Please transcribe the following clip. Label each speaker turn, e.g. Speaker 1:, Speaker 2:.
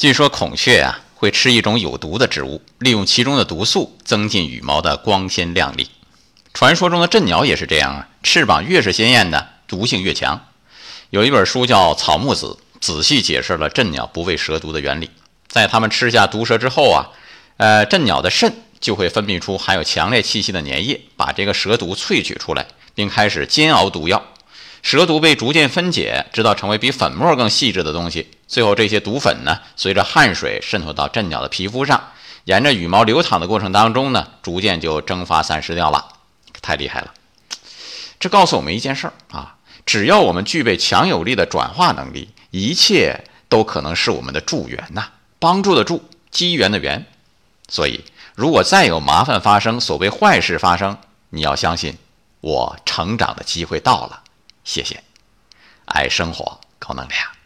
Speaker 1: 据说孔雀啊会吃一种有毒的植物，利用其中的毒素增进羽毛的光鲜亮丽。传说中的阵鸟也是这样啊，翅膀越是鲜艳的，毒性越强。有一本书叫《草木子》，仔细解释了阵鸟不畏蛇毒的原理。在它们吃下毒蛇之后啊，呃，阵鸟的肾就会分泌出含有强烈气息的粘液，把这个蛇毒萃取出来，并开始煎熬毒药。蛇毒被逐渐分解，直到成为比粉末更细致的东西。最后，这些毒粉呢，随着汗水渗透到阵鸟的皮肤上，沿着羽毛流淌的过程当中呢，逐渐就蒸发散失掉了。太厉害了！这告诉我们一件事儿啊，只要我们具备强有力的转化能力，一切都可能是我们的助缘呐，帮助的助，机缘的缘。所以，如果再有麻烦发生，所谓坏事发生，你要相信，我成长的机会到了。谢谢，爱生活，高能量。